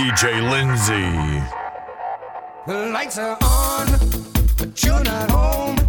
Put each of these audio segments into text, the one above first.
DJ Lindsay. The lights are on, but you're not home.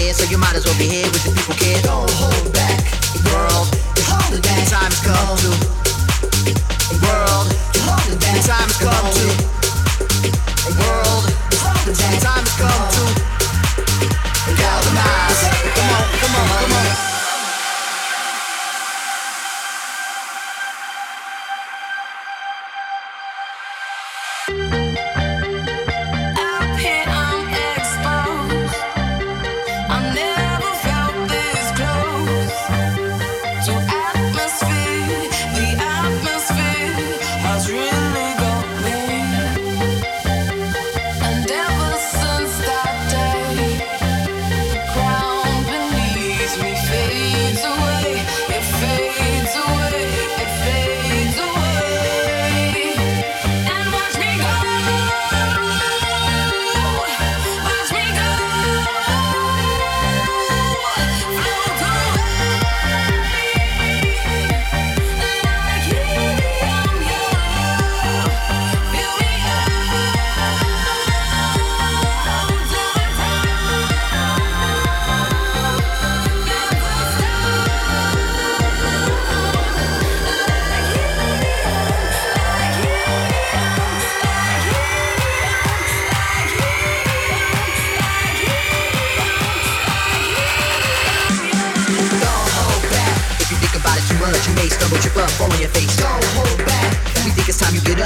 here, so you might as well be here with the people kid. Don't hold back, world. Hold it back. The time has come to world. Hold it back. The time has come to world. Hold it back. The time has come to galvanize. Come on, come on, come on.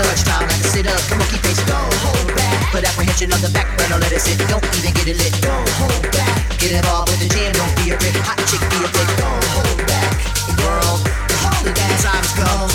to Time like a sit up. Come on, keep things going. Hold back. Put apprehension on the back burner, let it sit. Don't even get it lit. Don't hold back. Get involved with the jam, don't be a prick. Hot chick, be a prick. Don't hold back. world. the whole of that time's gone.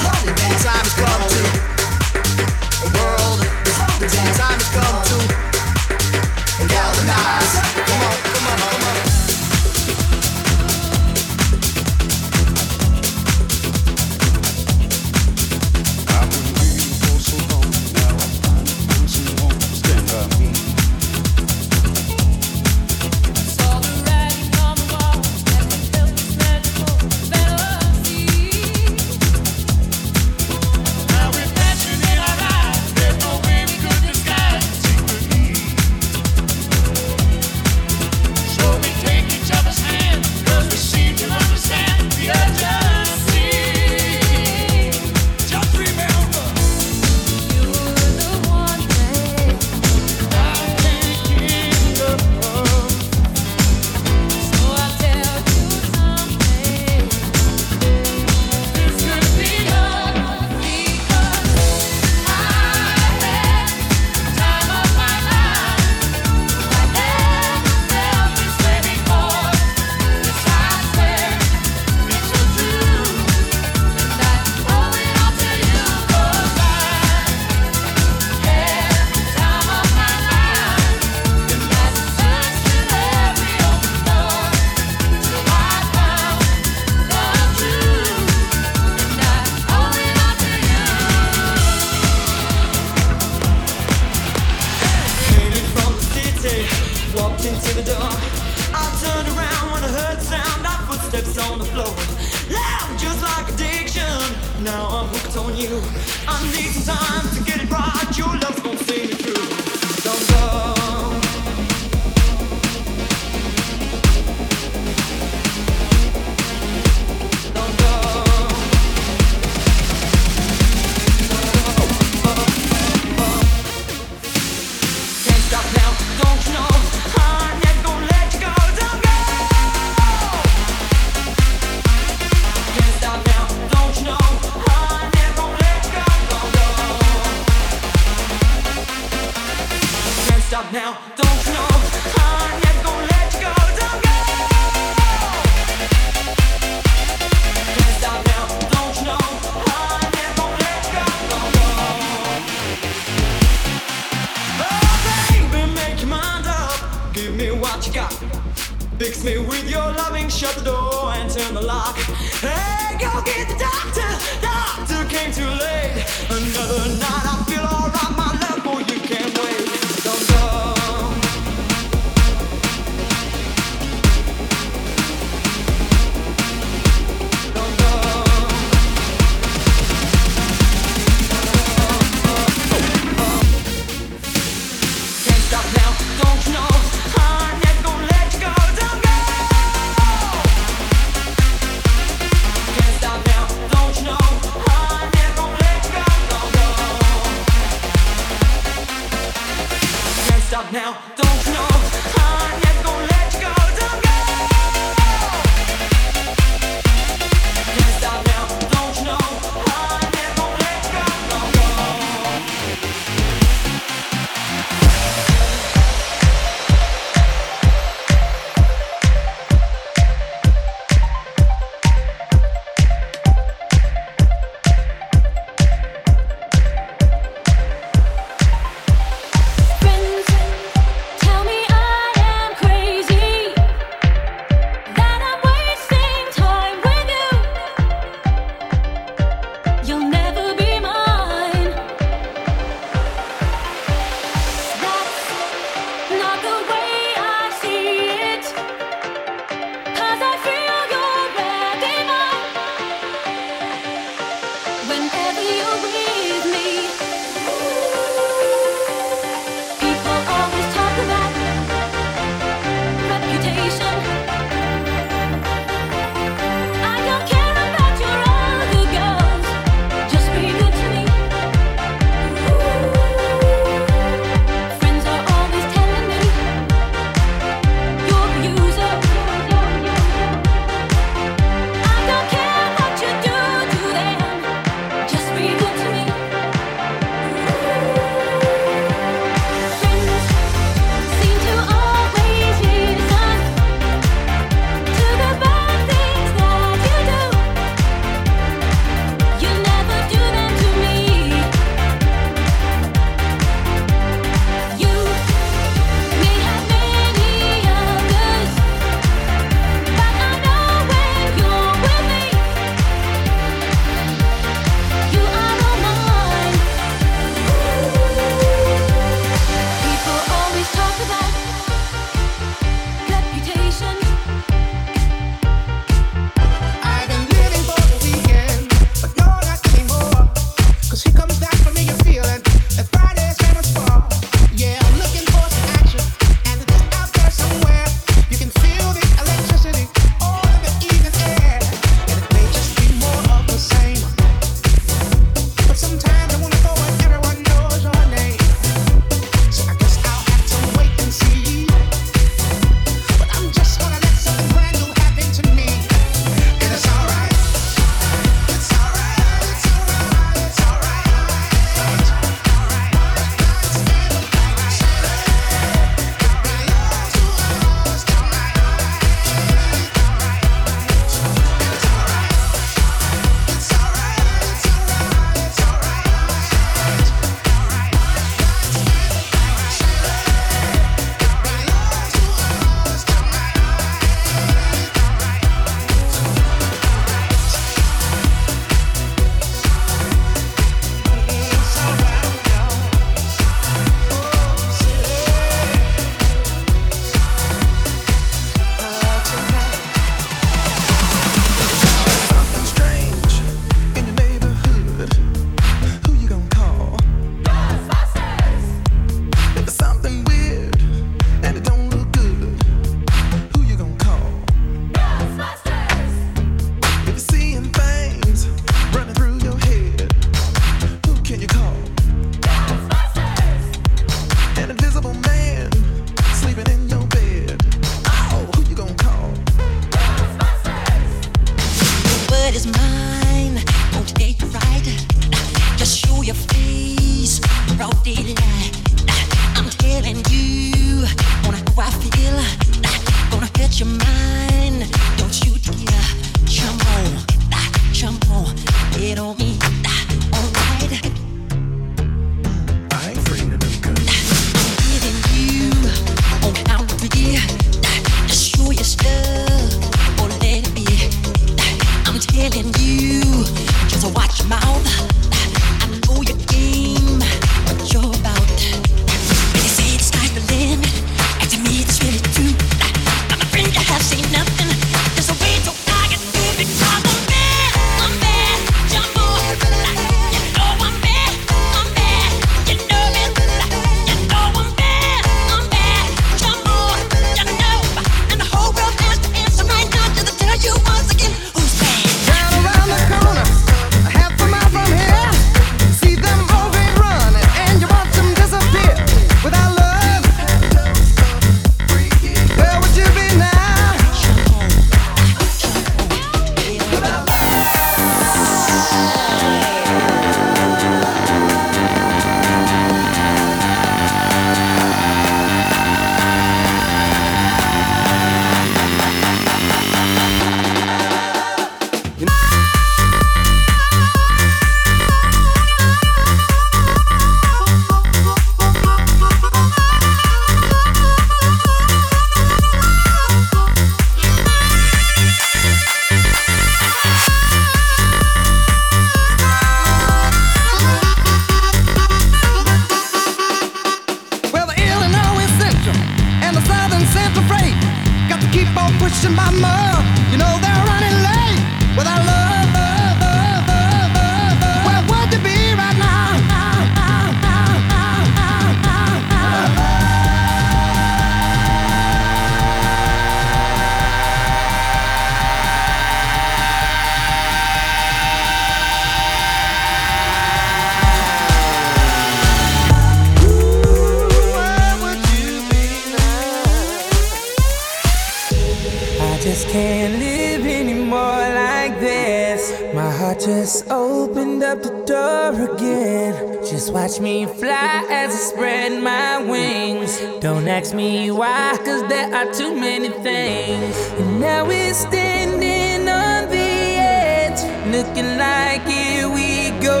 Just can't live anymore like this. My heart just opened up the door again. Just watch me fly as I spread my wings. Don't ask me why, cause there are too many things. And now we're standing on the edge, looking like here we go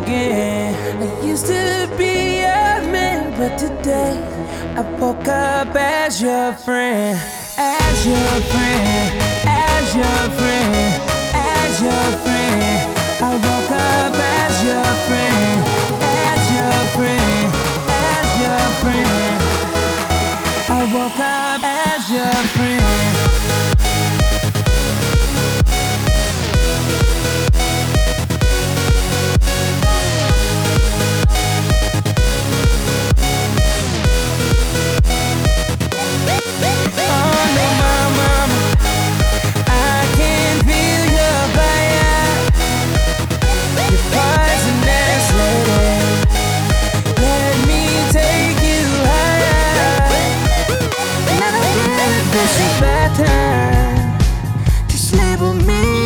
again. I used to be a man, but today I woke up as your friend, as your friend, as your friend, as your friend. I woke up as your friend, as your friend, as your friend. I woke up as your friend. Time, just label me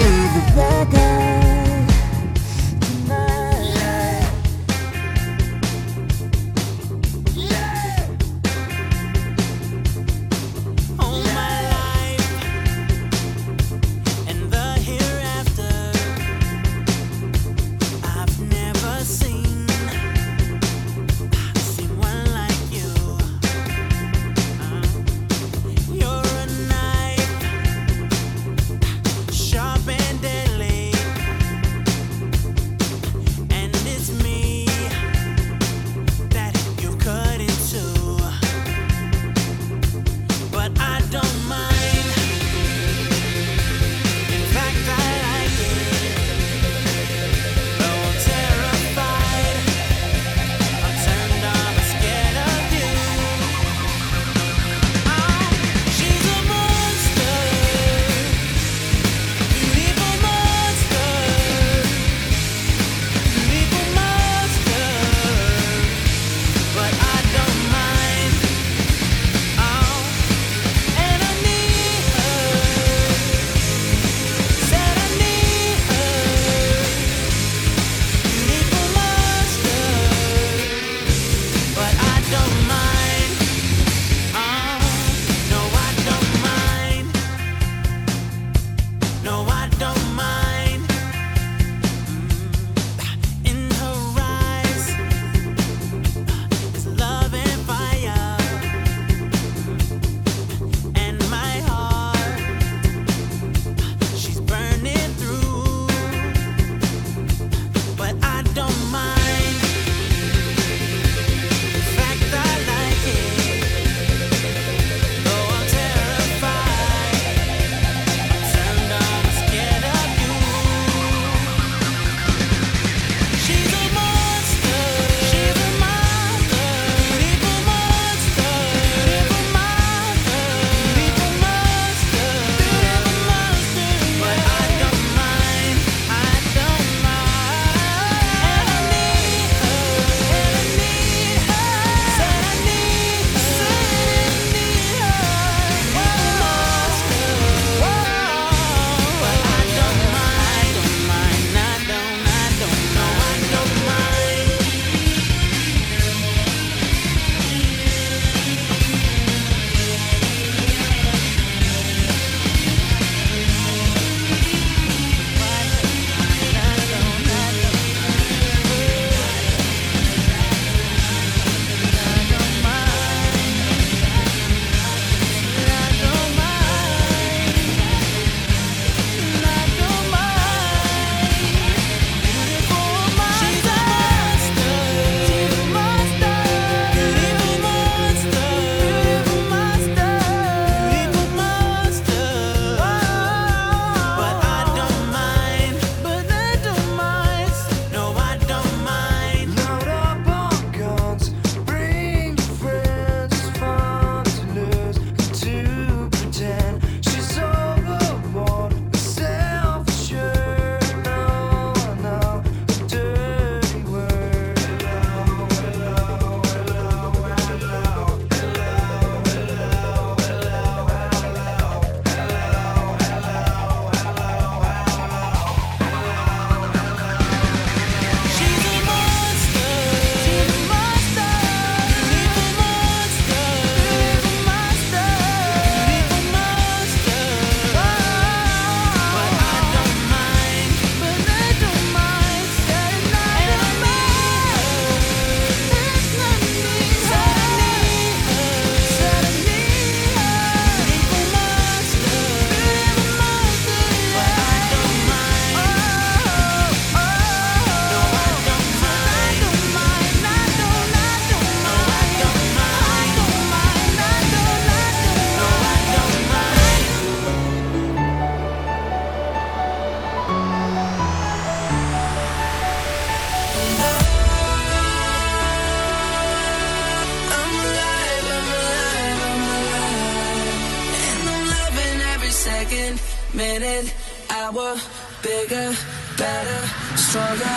stronger,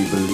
Oh,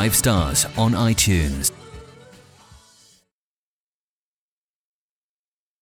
five stars on iTunes.